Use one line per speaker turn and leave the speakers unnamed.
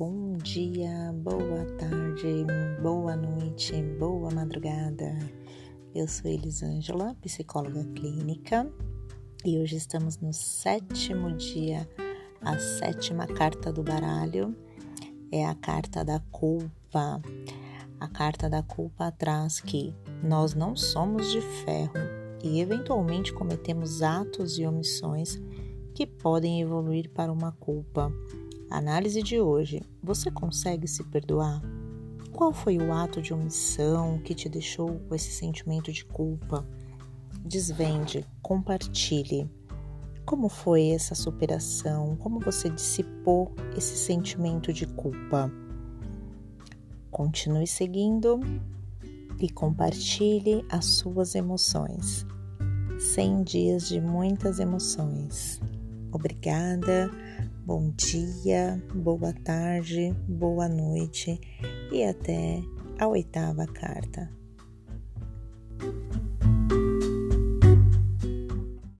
bom dia, boa tarde, boa noite, boa madrugada. Eu sou Elisângela, psicóloga clínica, e hoje estamos no sétimo dia, a sétima carta do baralho é a carta da culpa. A carta da culpa traz que nós não somos de ferro e eventualmente cometemos atos e omissões que podem evoluir para uma culpa Análise de hoje: você consegue se perdoar? Qual foi o ato de omissão que te deixou com esse sentimento de culpa? Desvende, compartilhe. Como foi essa superação? Como você dissipou esse sentimento de culpa? Continue seguindo e compartilhe as suas emoções. 100 dias de muitas emoções. Obrigada bom dia, boa tarde, boa noite e até a oitava carta.